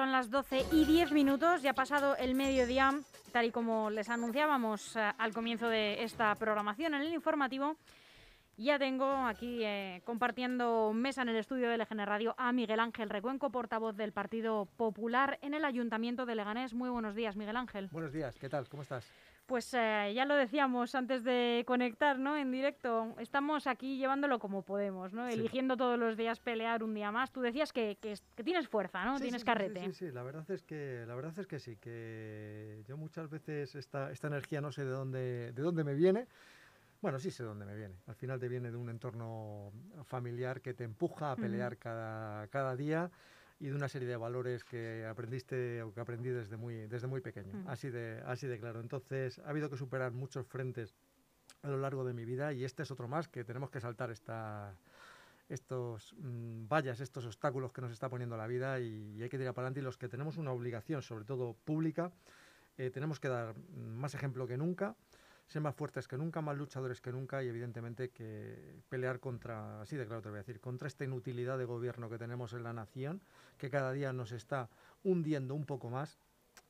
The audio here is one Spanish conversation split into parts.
Son las 12 y 10 minutos, ya ha pasado el mediodía, tal y como les anunciábamos eh, al comienzo de esta programación en el informativo. Ya tengo aquí eh, compartiendo mesa en el estudio de LGN Radio a Miguel Ángel Recuenco, portavoz del Partido Popular en el Ayuntamiento de Leganés. Muy buenos días, Miguel Ángel. Buenos días, ¿qué tal? ¿Cómo estás? Pues eh, ya lo decíamos antes de conectar, ¿no? En directo. Estamos aquí llevándolo como podemos, ¿no? Eligiendo todos los días pelear un día más. Tú decías que, tienes fuerza, ¿no? tienes carrete. Sí, sí, La verdad es que la verdad es que sí, que yo muchas veces esta, esta energía no sé de dónde de dónde me viene bueno, sí sé dónde me viene. Al final te viene de un entorno familiar que te empuja a pelear cada, cada día y de una serie de valores que aprendiste o que aprendí desde muy, desde muy pequeño. así, de, así de claro. Entonces, ha habido que superar muchos frentes a lo largo de mi vida y este es otro más que tenemos que saltar esta, estos mm, vallas, estos obstáculos que nos está poniendo la vida y, hay que tirar para adelante y los que tenemos una obligación, sobre todo pública, eh, tenemos que dar más ejemplo que nunca ser más fuertes que nunca, más luchadores que nunca y evidentemente que pelear contra, así de claro te voy a decir, contra esta inutilidad de gobierno que tenemos en la nación, que cada día nos está hundiendo un poco más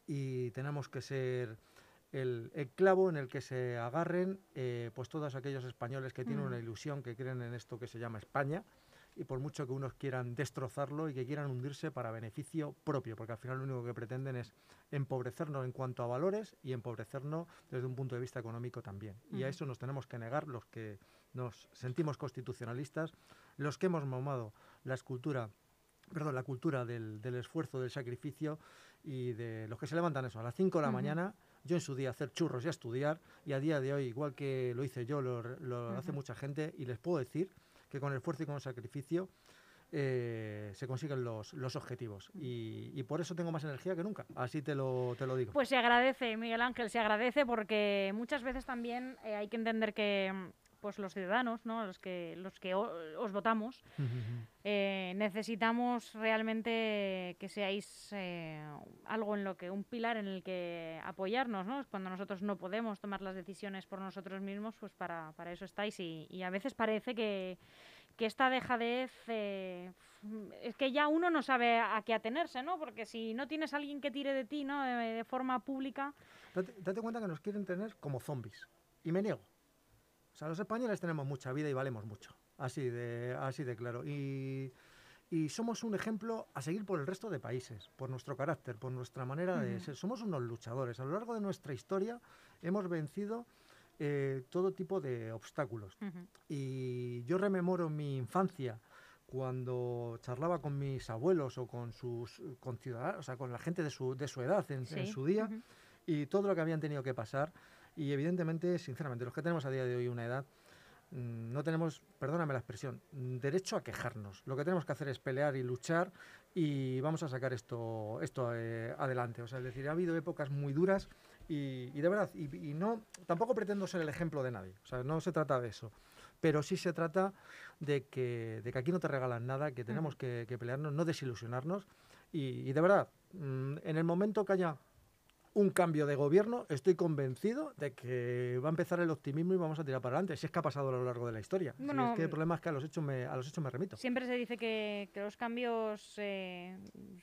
y tenemos que ser el, clavo en el que se agarren eh, pues todos aquellos españoles que tienen mm. una ilusión, que creen en esto que se llama España y por mucho que unos quieran destrozarlo y que quieran hundirse para beneficio propio, porque al final lo único que pretenden es empobrecernos en cuanto a valores y empobrecernos desde un punto de vista económico también. Y a eso nos tenemos que negar los que nos sentimos constitucionalistas, los que hemos mamado la escultura perdón, la cultura del, esfuerzo, del sacrificio y de los que se levantan eso a las 5 de la mañana, yo en su día hacer churros y a estudiar y a día de hoy, igual que lo hice yo, lo, hace mucha gente y les puedo decir que con el esfuerzo y con el sacrificio eh, se consiguen los, los objetivos. Y, por eso tengo más energía que nunca. Así te lo, te lo digo. Pues se agradece, Miguel Ángel, se agradece porque muchas veces también eh, hay que entender que pues los ciudadanos, ¿no? los que, los que os votamos, eh, necesitamos realmente que seáis algo en lo que, un pilar en el que apoyarnos, ¿no? Cuando nosotros no podemos tomar las decisiones por nosotros mismos, pues para, para eso estáis y, y a veces parece que que esta dejadez eh, es que ya uno no sabe a qué atenerse, ¿no? Porque si no tienes a alguien que tire de ti, ¿no? De, forma pública. Date, cuenta que nos quieren tener como zombies. Y me niego. Sea, los españoles tenemos mucha vida y valemos mucho. Así de, así de claro. Y, somos un ejemplo a seguir por el resto de países, por nuestro carácter, por nuestra manera de ser. Somos unos luchadores. A lo largo de nuestra historia hemos vencido eh, todo tipo de obstáculos. Y yo rememoro mi infancia cuando charlaba con mis abuelos o con sus conciudadanos, o sea, con la gente de su, de su edad en, su día, y todo lo que habían tenido que pasar. Y evidentemente, sinceramente, los que tenemos a día de hoy una edad, mm, no tenemos, perdóname la expresión, derecho a quejarnos. Lo que tenemos que hacer es pelear y luchar y vamos a sacar esto, esto eh, adelante. O sea, es decir, ha habido épocas muy duras y, de verdad, y, no, tampoco pretendo ser el ejemplo de nadie, o sea, no se trata de eso, pero sí se trata de que, de que aquí no te regalan nada, que tenemos que, pelearnos, no desilusionarnos, y, de verdad, mm, en el momento que haya un cambio de gobierno, estoy convencido de que va a empezar el optimismo y vamos a tirar para adelante. Si es que ha pasado a lo largo de la historia. es que el problema es que a los hechos me, a los hechos me remito. Siempre se dice que, que los cambios eh,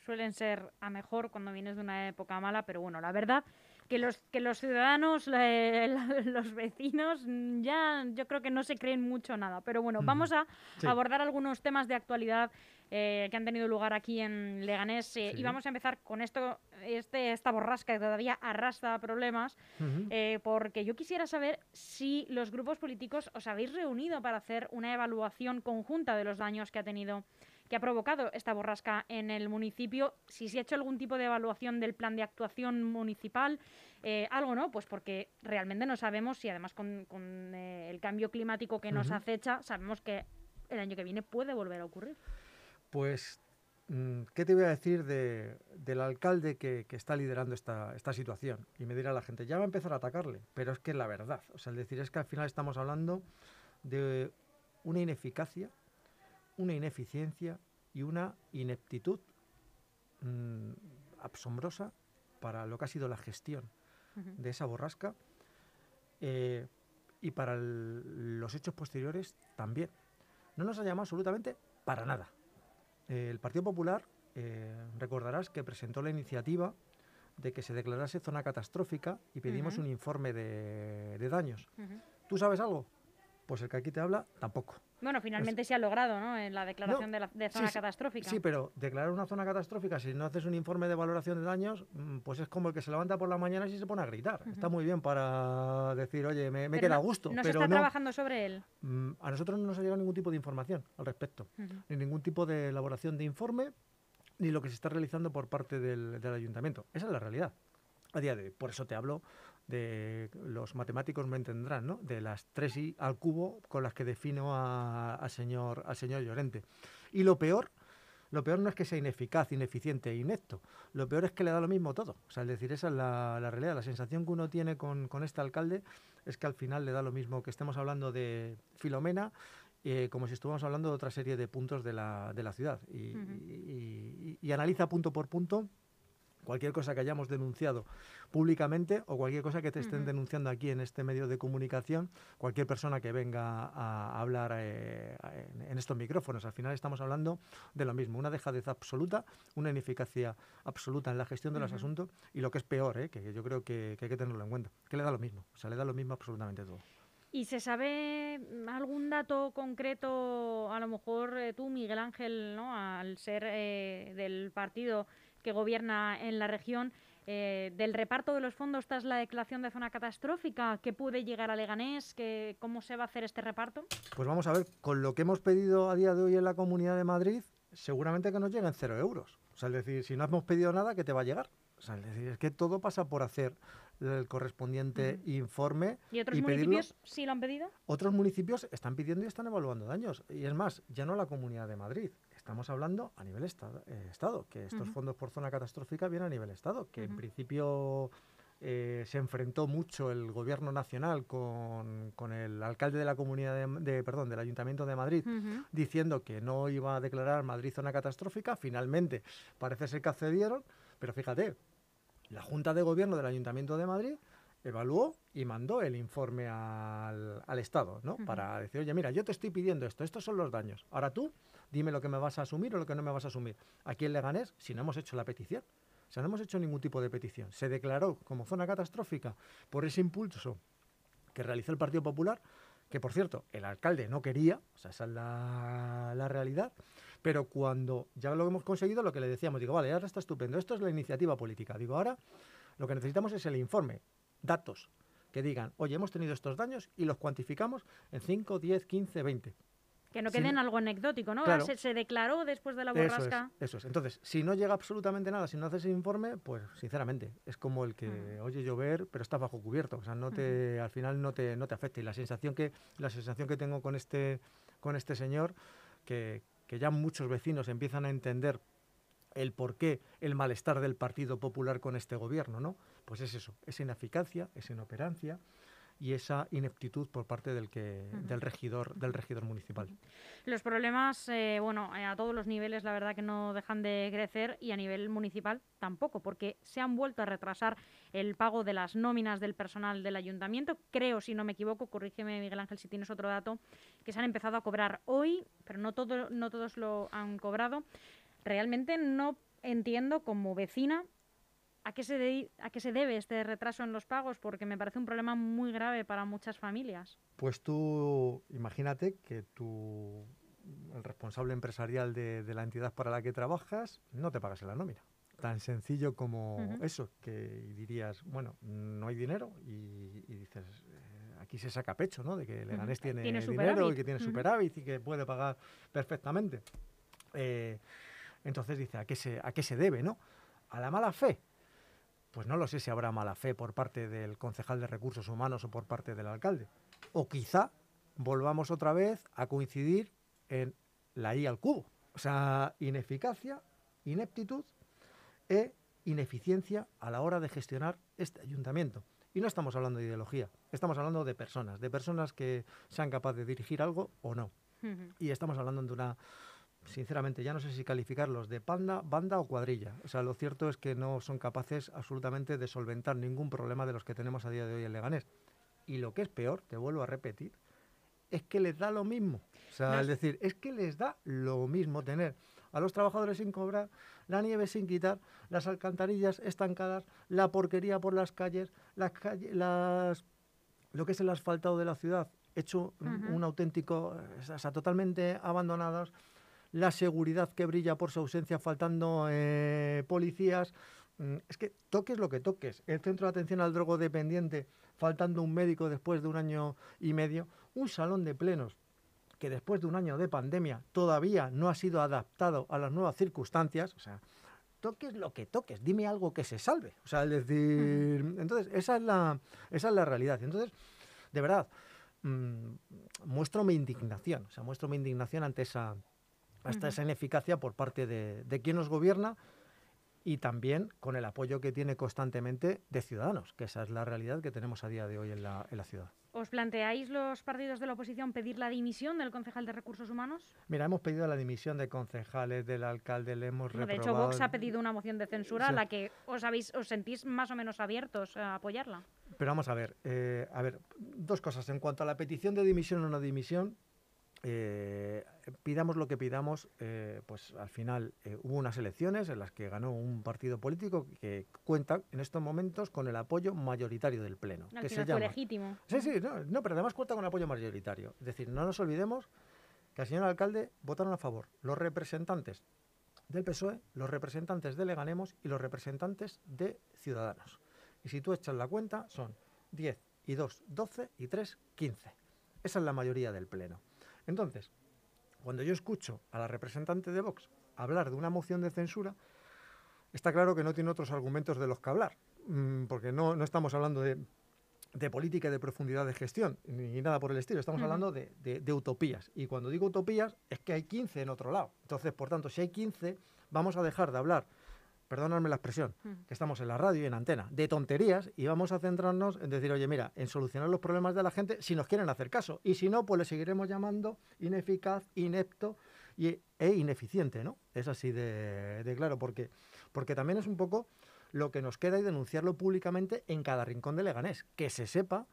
suelen ser a mejor cuando vienes de una época mala, pero bueno, la verdad que los, que los ciudadanos, los vecinos, mm, ya yo creo que no se creen mucho nada. Pero bueno, vamos a abordar algunos temas de actualidad eh, que han tenido lugar aquí en Leganés eh, y vamos a empezar con esto, este, esta borrasca que todavía arrastra problemas, eh, porque yo quisiera saber si los grupos políticos os habéis reunido para hacer una evaluación conjunta de los daños que ha tenido que ha provocado esta borrasca en el municipio, si se ha hecho algún tipo de evaluación del plan de actuación municipal, eh, algo no, pues porque realmente no sabemos si además con, eh, el cambio climático que nos acecha, sabemos que el año que viene puede volver a ocurrir. Pues, mm, ¿qué te voy a decir del alcalde que, está liderando esta, esta situación? Y me dirá la gente, ya va a empezar a atacarle, pero es que es la verdad. O sea, el decir es que al final estamos hablando de una ineficacia una ineficiencia y una ineptitud mm, asombrosa para lo que ha sido la gestión de esa borrasca eh, y para los hechos posteriores también. No nos ha llamado absolutamente para nada. El Partido Popular eh, recordarás que presentó la iniciativa de que se declarase zona catastrófica y pedimos un informe de, de daños. ¿Tú sabes algo? Pues el que aquí te habla, tampoco. Bueno, finalmente se ha logrado, ¿no? En la declaración de, la, de zona sí, catastrófica. Sí, pero declarar una zona catastrófica, si no haces un informe de valoración de daños, mm, pues es como el que se levanta por la mañana y se pone a gritar. Está muy bien para decir, oye, me, queda a gusto, No se está no. trabajando sobre él. Mm, A nosotros no nos ha llegado ningún tipo de información al respecto, ni ningún tipo de elaboración de informe, ni lo que se está realizando por parte del, del ayuntamiento. Esa es la realidad a día de hoy. Por eso te hablo de los matemáticos me entenderán, ¿no? De las tres i al cubo con las que defino a- al señor al señor Llorente. Y lo peor, lo peor no es que sea ineficaz, ineficiente e inepto. Lo peor es que le da lo mismo todo. O sea, es decir, esa es la, la realidad. La sensación que uno tiene con, con este alcalde es que al final le da lo mismo que estemos hablando de Filomena eh, como si estuviéramos hablando de otra serie de puntos de la, de la ciudad. Y, Ujú. y- y- y analiza punto por punto cualquier cosa que hayamos denunciado públicamente o cualquier cosa que te estén denunciando aquí en este medio de comunicación, cualquier persona que venga a hablar eh, en, estos micrófonos. Al final estamos hablando de lo mismo, una dejadez absoluta, una ineficacia absoluta en la gestión de los asuntos y lo que es peor, eh, que yo creo que, que hay que tenerlo en cuenta, que le da lo mismo, o sea, le da lo mismo absolutamente todo. ¿Y se sabe mm, algún dato concreto, a lo mejor eh, tú, Miguel Ángel, ¿no? al ser eh, del partido que gobierna en la región, eh, del reparto de los fondos tras la declaración de zona catastrófica? ¿Qué puede llegar a Leganés? ¿Qué, ¿Cómo se va a hacer este reparto? Pues vamos a ver, con lo que hemos pedido a día de hoy en la Comunidad de Madrid, seguramente que nos lleguen cero euros. O sea, es decir, si no hemos pedido nada, ¿qué te va a llegar? O sea, es decir, es que todo pasa por hacer el correspondiente informe ¿Y otros y pedirlo. municipios sí lo han pedido? Otros municipios están pidiendo y están evaluando daños. Y es más, ya no la Comunidad de Madrid. Estamos hablando a nivel estado, eh, estado que estos fondos por zona catastrófica vienen a nivel Estado, que en principio eh, se enfrentó mucho el gobierno nacional con, con el alcalde de la comunidad de, de- perdón, del Ayuntamiento de Madrid diciendo que no iba a declarar Madrid zona catastrófica. Finalmente parece ser que accedieron, pero fíjate, la Junta de Gobierno del Ayuntamiento de Madrid evaluó y mandó el informe al, al Estado, ¿no? Para decir, oye, mira, yo te estoy pidiendo esto, estos son los daños. Ahora tú, dime lo que me vas a asumir o lo que no me vas a asumir. Aquí en Leganés, si no hemos hecho la petición. O sea, no hemos hecho ningún tipo de petición. Se declaró como zona catastrófica por ese impulso que realizó el Partido Popular, que por cierto, el alcalde no quería, o sea, esa es la, la realidad, pero cuando ya lo hemos conseguido, lo que le decíamos, digo, vale, ahora está estupendo, esto es la iniciativa política. Digo, ahora lo que necesitamos es el informe, datos, que digan, oye, hemos tenido estos daños y los cuantificamos en 5, 10, 15, 20. Que no quede en algo anecdótico, ¿no? Claro. Se, se declaró después de la Eso es, borrasca. eso es. Entonces, si no llega absolutamente nada, si no haces ese informe, pues sinceramente, es como el que Ujú. oye llover, pero está bajo cubierto. O sea, no te, al final no te, no te afecta. Y la sensación que, la sensación que tengo con este, con este señor, que, que ya muchos vecinos empiezan a entender el por qué el malestar del Partido Popular con este gobierno, ¿no? Pues es eso, esa ineficacia, esa inoperancia y esa ineptitud por parte del que, del regidor, del regidor municipal. Los problemas, eh, bueno, eh, a todos los niveles, la verdad que no dejan de crecer y a nivel municipal tampoco, porque se han vuelto a retrasar el pago de las nóminas del personal del ayuntamiento. Creo, si no me equivoco, corrígeme Miguel Ángel si tienes otro dato, que se han empezado a cobrar hoy, pero no, todo, no todos lo han cobrado. Realmente no entiendo como vecina a qué, se de- a qué se debe este retraso en los pagos, porque me parece un problema muy grave para muchas familias. Pues tú imagínate que tú, el responsable empresarial de, de la entidad para la que trabajas, no te pagas en la nómina. Tan sencillo como eso, que dirías, bueno, no hay dinero y, y dices, eh, aquí se saca pecho, ¿no? De que Leganés tiene, Tiene dinero y que tiene superávit y que puede pagar perfectamente. Eh, entonces dice, ¿a qué, se, ¿a qué se debe, no? ¿A la mala fe? Pues no lo sé si habrá mala fe por parte del concejal de recursos humanos o por parte del alcalde. O quizá volvamos otra vez a coincidir en la I al cubo. O sea, ineficacia, ineptitud e ineficiencia a la hora de gestionar este ayuntamiento. Y no estamos hablando de ideología, estamos hablando de personas, de personas que sean capaces de dirigir algo o no. Y estamos hablando de una, sinceramente, ya no sé si calificarlos de panda, banda o cuadrilla. O sea, lo cierto es que no son capaces absolutamente de solventar ningún problema de los que tenemos a día de hoy en Leganés. Y lo que es peor, te vuelvo a repetir, es que les da lo mismo. O sea, No es decir, es que les da lo mismo tener a los trabajadores sin cobrar, la nieve sin quitar, las alcantarillas estancadas, la porquería por las calles, las, las lo que es el asfaltado de la ciudad hecho un auténtico, o sea, totalmente abandonadas, la seguridad que brilla por su ausencia, faltando eh, policías. Mm, es que toques lo que toques. El centro de atención al drogodependiente, faltando un médico después de un año y medio. Un salón de plenos que después de un año de pandemia todavía no ha sido adaptado a las nuevas circunstancias. O sea, toques lo que toques, dime algo que se salve. O sea, es decir, entonces, esa es la, esa es la realidad. Entonces, de verdad, mmm, muestro mi indignación, o sea, muestro mi indignación ante esa, hasta esa ineficacia por parte de, de quien nos gobierna y también con el apoyo que tiene constantemente de ciudadanos, que esa es la realidad que tenemos a día de hoy en la, en la ciudad. ¿Os planteáis los partidos de la oposición pedir la dimisión del concejal de Recursos Humanos? Mira, hemos pedido la dimisión de concejales, del alcalde, le hemos De hecho, Vox ha pedido una moción de censura a la que os, habéis, os sentís más o menos abiertos a apoyarla. Pero vamos a ver, eh, a ver, dos cosas. En cuanto a la petición de dimisión o no dimisión, eh, pidamos lo que pidamos, eh, pues al final eh, hubo unas elecciones en las que ganó un partido político que cuenta en estos momentos con el apoyo mayoritario del Pleno. que se fue legítimo. Sí, sí, no, pero además cuenta con apoyo mayoritario. Es decir, no nos olvidemos que al señor alcalde votaron a favor los representantes del PSOE, los representantes de Leganemos y los representantes de Ciudadanos. Y si tú echas la cuenta, son 10 y 2, 12 y 3, 15. Esa es la mayoría del Pleno. Entonces, cuando yo escucho a la representante de Vox hablar de una moción de censura, está claro que no tiene otros argumentos de los que hablar, mm, porque no, no estamos hablando de, política y de profundidad de gestión, ni nada por el estilo, estamos hablando de, de, utopías. Y cuando digo utopías, es que hay 15 en otro lado. Entonces, por tanto, si hay 15, vamos a dejar de hablar perdóname la expresión, que estamos en la radio y en antena, de tonterías y vamos a centrarnos en decir, oye, mira, en solucionar los problemas de la gente si nos quieren hacer caso. Y si no, pues le seguiremos llamando ineficaz, inepto y, e ineficiente, ¿no? Es así de, claro, porque, porque también es un poco lo que nos queda y denunciarlo públicamente en cada rincón de Leganés, que se sepa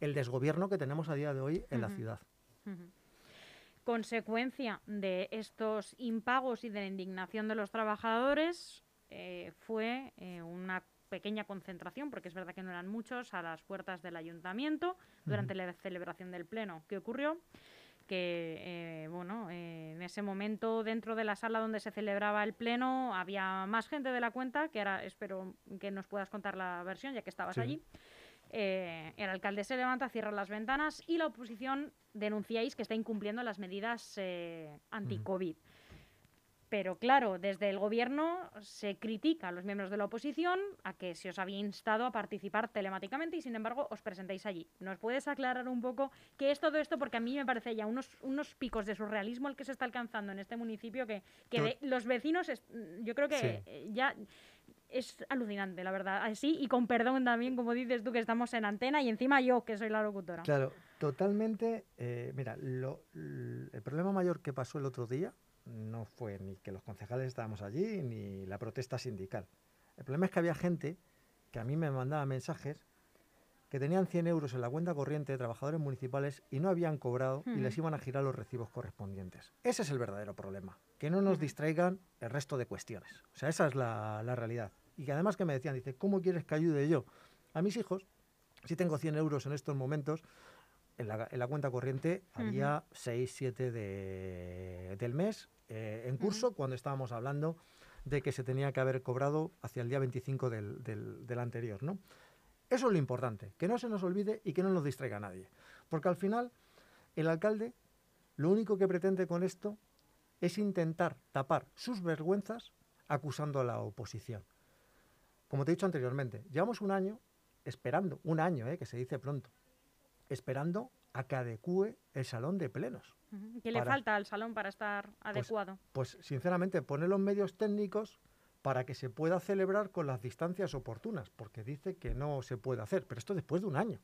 el desgobierno que tenemos a día de hoy en la ciudad. Consecuencia de estos impagos y de la indignación de los trabajadores, eh, fue eh, una pequeña concentración, porque es verdad que no eran muchos, a las puertas del ayuntamiento durante la celebración del pleno. ¿Qué ocurrió? que eh, bueno, en ese momento dentro de la sala donde se celebraba el pleno había más gente de la cuenta, que ahora espero que nos puedas contar la versión ya que estabas allí. el alcalde se levanta, cierra las ventanas y la oposición denunciáis que está incumpliendo las medidas anti-COVID. Pero claro, desde el gobierno se critica a los miembros de la oposición a que se os había instado a participar telemáticamente y sin embargo os presentáis allí. ¿Nos puedes aclarar un poco qué es todo esto? Porque a mí me parece ya unos, unos picos de surrealismo el que se está alcanzando en este municipio que, que los vecinos, yo creo que ya es alucinante, la verdad. Así y con perdón también, como dices tú, que estamos en antena y encima yo, que soy la locutora. Claro, totalmente. Eh, mira, el problema mayor que pasó el otro día no fue ni que los concejales estábamos allí, ni la protesta sindical. El problema es que había gente que a mí me mandaba mensajes que tenían 100 euros en la cuenta corriente de trabajadores municipales y no habían cobrado y les iban a girar los recibos correspondientes. Ese es el verdadero problema, que no nos distraigan el resto de cuestiones. O sea, esa es la, realidad. Y que además que me decían, dice, ¿cómo quieres que ayude yo? A mis hijos, si tengo 100 euros en estos momentos, en la, cuenta corriente había 6, 7 del mes eh, en curso cuando estábamos hablando de que se tenía que haber cobrado hacia el día 25 del, del, anterior. ¿no? Eso es lo importante, que no se nos olvide y que no nos distraiga a nadie. Porque al final, el alcalde lo único que pretende con esto es intentar tapar sus vergüenzas acusando a la oposición. Como te he dicho anteriormente, llevamos un año esperando, un año, eh, que se dice pronto, esperando a que adecue el salón de plenos. ¿Qué le falta al salón para estar pues, adecuado? Pues, sinceramente, pone los medios técnicos para que se pueda celebrar con las distancias oportunas, porque dice que no se puede hacer, pero esto después de un año,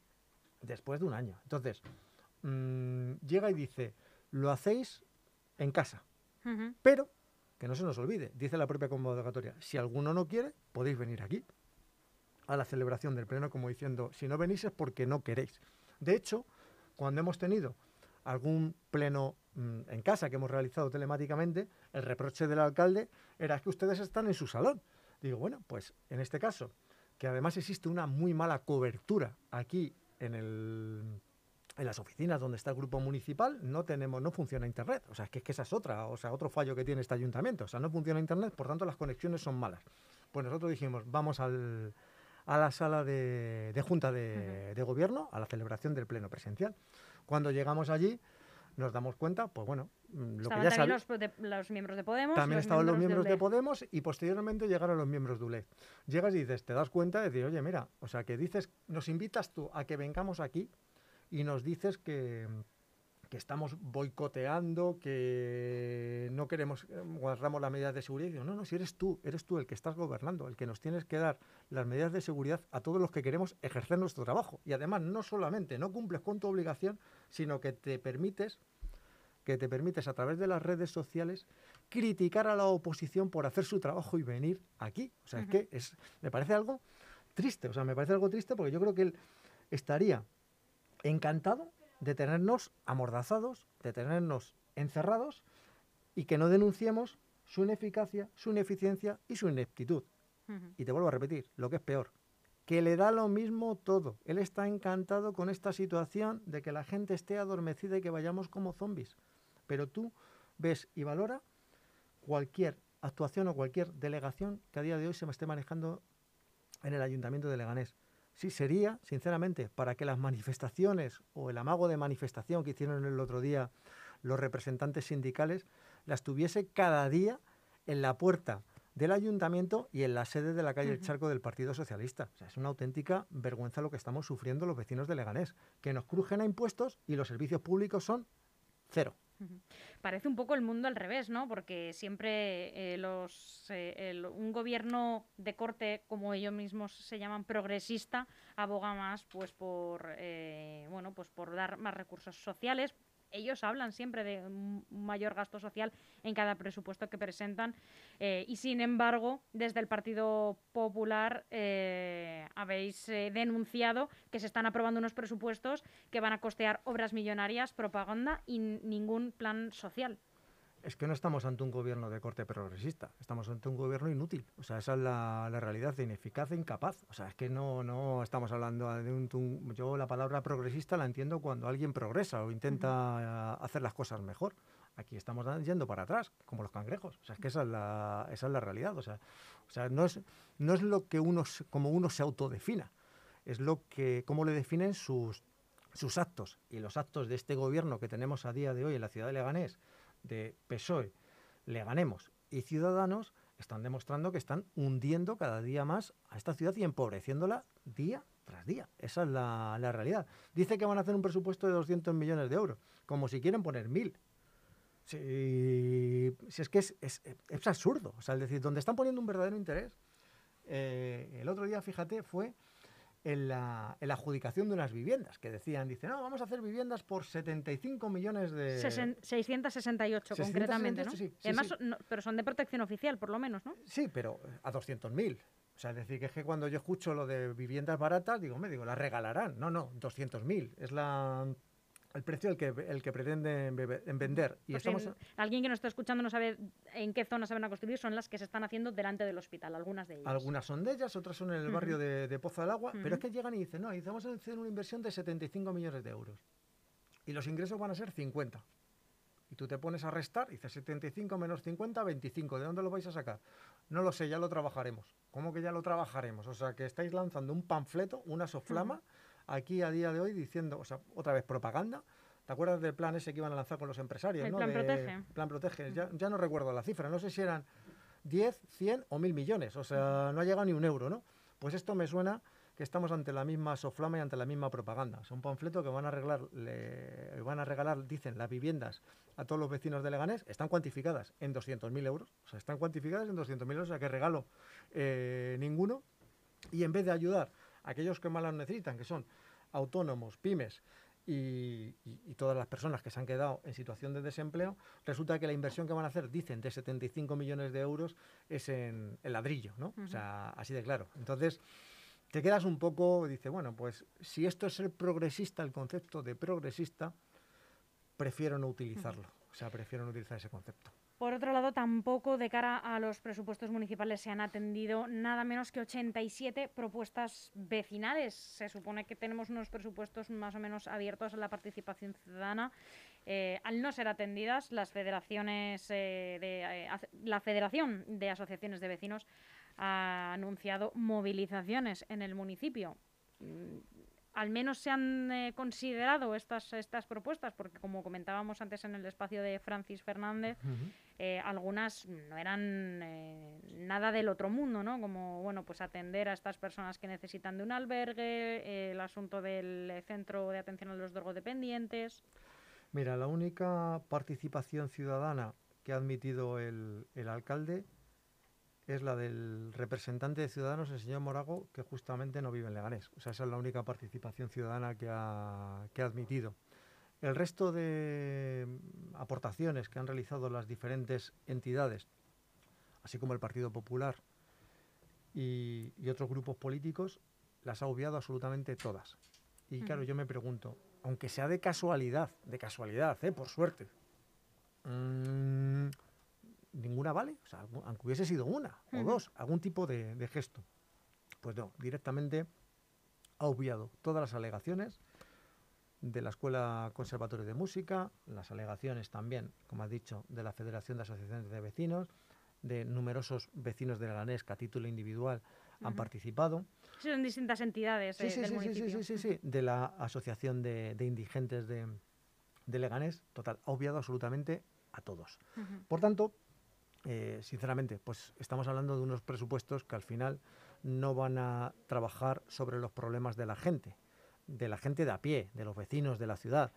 después de un año. Entonces, mm, llega y dice, lo hacéis en casa, pero que no se nos olvide, dice la propia convocatoria, si alguno no quiere, podéis venir aquí a la celebración del pleno como diciendo, si no venís es porque no queréis. De hecho, cuando hemos tenido algún pleno mm, en casa que hemos realizado telemáticamente, el reproche del alcalde era que ustedes están en su salón. Digo, bueno, pues en este caso, que además existe una muy mala cobertura aquí en las oficinas donde está el grupo municipal no tenemos, no funciona internet. O sea, es que, es que esa es otra, o sea, otro fallo que tiene este ayuntamiento. O sea, no funciona internet, por tanto las conexiones son malas. Pues nosotros dijimos, vamos al, a la sala de, junta de, gobierno, a la celebración del pleno presencial. Cuando llegamos allí, nos damos cuenta, pues bueno, mm, lo que ya también los, miembros de Podemos. También estaban los miembros de, Podemos y posteriormente llegaron los miembros de ULED. Llegas y dices, te das cuenta de decir, oye, mira, o sea, que dices, nos invitas tú a que vengamos aquí y nos dices que, estamos boicoteando, que no queremos, eh, guardamos las medidas de seguridad. Y digo, no, no, si eres tú, eres tú el que estás gobernando, el que nos tienes que dar las medidas de seguridad a todos los que queremos ejercer nuestro trabajo. Y además, no solamente no cumples con tu obligación, sino que te permites que te permites a través de las redes sociales criticar a la oposición por hacer su trabajo y venir aquí. O sea, es que es, me parece algo triste, o sea, me parece algo triste porque yo creo que él estaría encantado de tenernos amordazados, de tenernos encerrados y que no denunciemos su ineficacia, su ineficiencia y su ineptitud. Y te vuelvo a repetir, lo que es peor, que le da lo mismo todo. Él está encantado con esta situación de que la gente esté adormecida y que vayamos como zombies. Pero tú ves y valora cualquier actuación o cualquier delegación que a día de hoy se me esté manejando en el ayuntamiento de Leganés. Sí, sería, sinceramente, para que las manifestaciones o el amago de manifestación que hicieron el otro día los representantes sindicales, las tuviese cada día en la puerta del ayuntamiento y en la sede de la calle El Charco del Partido Socialista. O sea, es una auténtica vergüenza lo que estamos sufriendo los vecinos de Leganés, que nos crujen a impuestos y los servicios públicos son cero. Parece un poco el mundo al revés, ¿no? Porque siempre eh, los, eh, un gobierno de corte, como ellos mismos se llaman, progresista, aboga más, pues por, eh, bueno, pues por dar más recursos sociales, ellos hablan siempre de un mayor gasto social en cada presupuesto que presentan eh, y sin embargo desde el Partido Popular eh, habéis eh, denunciado que se están aprobando unos presupuestos que van a costear obras millonarias, propaganda y ningún plan social es que no estamos ante un gobierno de corte progresista, estamos ante un gobierno inútil. O sea, esa es la, realidad, de ineficaz e incapaz. O sea, es que no, no estamos hablando de un, Yo la palabra progresista la entiendo cuando alguien progresa o intenta hacer las cosas mejor. Aquí estamos yendo para atrás, como los cangrejos. O sea, es que esa es la, esa es la realidad. O sea, o sea no, es, no es lo que uno, como uno se autodefina, es lo que, cómo le definen sus, sus actos. Y los actos de este gobierno que tenemos a día de hoy en la ciudad de Leganés, de PSOE, Le Ganemos y Ciudadanos están demostrando que están hundiendo cada día más a esta ciudad y empobreciéndola día tras día. Esa es la, realidad. Dice que van a hacer un presupuesto de 200 millones de euros, como si quieren poner mil. Si, es que es, absurdo. O sea, es decir, donde están poniendo un verdadero interés. Eh, el otro día, fíjate, fue en la, adjudicación de unas viviendas, que decían, dice, no, vamos a hacer viviendas por 75 millones de... 668 concretamente, ¿no? Sí, Además, pero son de protección oficial, por lo menos, ¿no? Sí, pero a 200.000. O sea, es decir, que es que cuando yo escucho lo de viviendas baratas, digo, me digo, las regalarán. No, no, 200.000. Es la el precio el que, el que pretenden vender. Y estamos... alguien que nos está escuchando no sabe en qué zona se van a construir, son las que se están haciendo delante del hospital, algunas de ellas. Algunas son de ellas, otras son en el barrio de, Pozo del Agua, pero es que llegan y dicen, no, vamos a hacer una inversión de 75 millones de euros. Y los ingresos van a ser 50. Y tú te pones a restar, y dices 75 menos 50, 25. ¿De dónde lo vais a sacar? No lo sé, ya lo trabajaremos. ¿Cómo que ya lo trabajaremos? O sea, que estáis lanzando un panfleto, una soflama aquí a día de hoy diciendo, o sea, otra vez propaganda. ¿Te acuerdas del plan ese que iban a lanzar con los empresarios? El plan protege. Plan protege. Ya, ya, no recuerdo la cifra, no sé si eran 10, 100 o 1000 millones, o sea, no ha llegado ni un euro, ¿no? Pues esto me suena que estamos ante la misma soflama y ante la misma propaganda. Es un panfleto que van a arreglar, le, van a regalar, dicen, las viviendas a todos los vecinos de Leganés, están cuantificadas en 200.000 euros, o sea, están cuantificadas en 200.000 euros, o sea, que regalo eh, ninguno, y en vez de ayudar aquellos que más las necesitan, que son autónomos, pymes y, todas las personas que se han quedado en situación de desempleo, resulta que la inversión que van a hacer, dicen, de 75 millones de euros es en el ladrillo, ¿no? O sea, así de claro. Entonces, te quedas un poco, dice, bueno, pues si esto es ser progresista, el concepto de progresista, prefiero no utilizarlo. O sea, prefiero no utilizar ese concepto. Por otro lado, tampoco de cara a los presupuestos municipales se han atendido nada menos que 87 propuestas vecinales. Se supone que tenemos unos presupuestos más o menos abiertos a la participación ciudadana. Eh, al no ser atendidas, las federaciones eh, de, eh, la Federación de Asociaciones de Vecinos ha anunciado movilizaciones en el municipio. Al menos se han eh, considerado estas, estas propuestas, porque como comentábamos antes en el espacio de Francis Fernández, eh, algunas no eran eh, nada del otro mundo, ¿no? Como, bueno, pues atender a estas personas que necesitan de un albergue, el asunto del centro de atención a los drogodependientes. Mira, la única participación ciudadana que ha admitido el, el alcalde es la del representante de Ciudadanos, el señor Morago, que justamente no vive en Leganés. O sea, esa es la única participación ciudadana que ha, que ha admitido. El resto de mm, aportaciones que han realizado las diferentes entidades, así como el Partido Popular y, y otros grupos políticos, las ha obviado absolutamente todas. Y claro, yo me pregunto, aunque sea de casualidad, de casualidad, ¿eh? por suerte, mmm, ninguna vale, o sea, aunque hubiese sido una o dos, algún tipo de, de, gesto. Pues no, directamente ha obviado todas las alegaciones de la Escuela Conservatorio de Música, las alegaciones también, como has dicho, de la Federación de Asociaciones de Vecinos, de numerosos vecinos de Alanés que a título individual uh -huh. han participado. Son distintas entidades sí, eh, sí, del sí, municipio. Sí, sí, sí, sí, de la Asociación de, de Indigentes de, de, Leganés, total, ha obviado absolutamente a todos. Uh -huh. Por tanto, eh, sinceramente, pues estamos hablando de unos presupuestos que al final no van a trabajar sobre los problemas de la gente, de la gente de a pie, de los vecinos de la ciudad.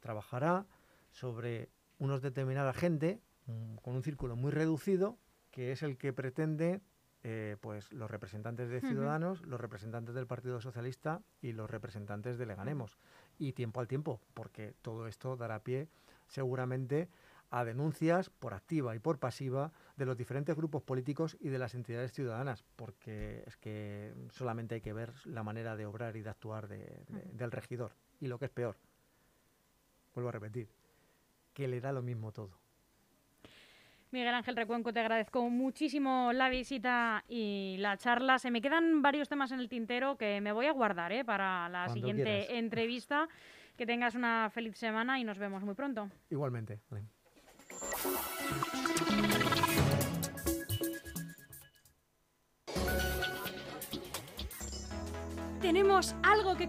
Trabajará sobre unos determinada gente mm, con un círculo muy reducido, que es el que pretende eh, pues los representantes de Ciudadanos, uh -huh. los representantes del Partido Socialista y los representantes de Leganemos. Y tiempo al tiempo, porque todo esto dará pie seguramente a denuncias por activa y por pasiva de los diferentes grupos políticos y de las entidades ciudadanas, porque es que solamente hay que ver la manera de obrar y de actuar de, de, del regidor. Y lo que es peor, vuelvo a repetir, que le da lo mismo todo. Miguel Ángel Recuenco, te agradezco muchísimo la visita y la charla. Se me quedan varios temas en el tintero que me voy a guardar ¿eh? para la Cuando siguiente quieras. entrevista. Que tengas una feliz semana y nos vemos muy pronto. Igualmente. Vale. Tenemos algo que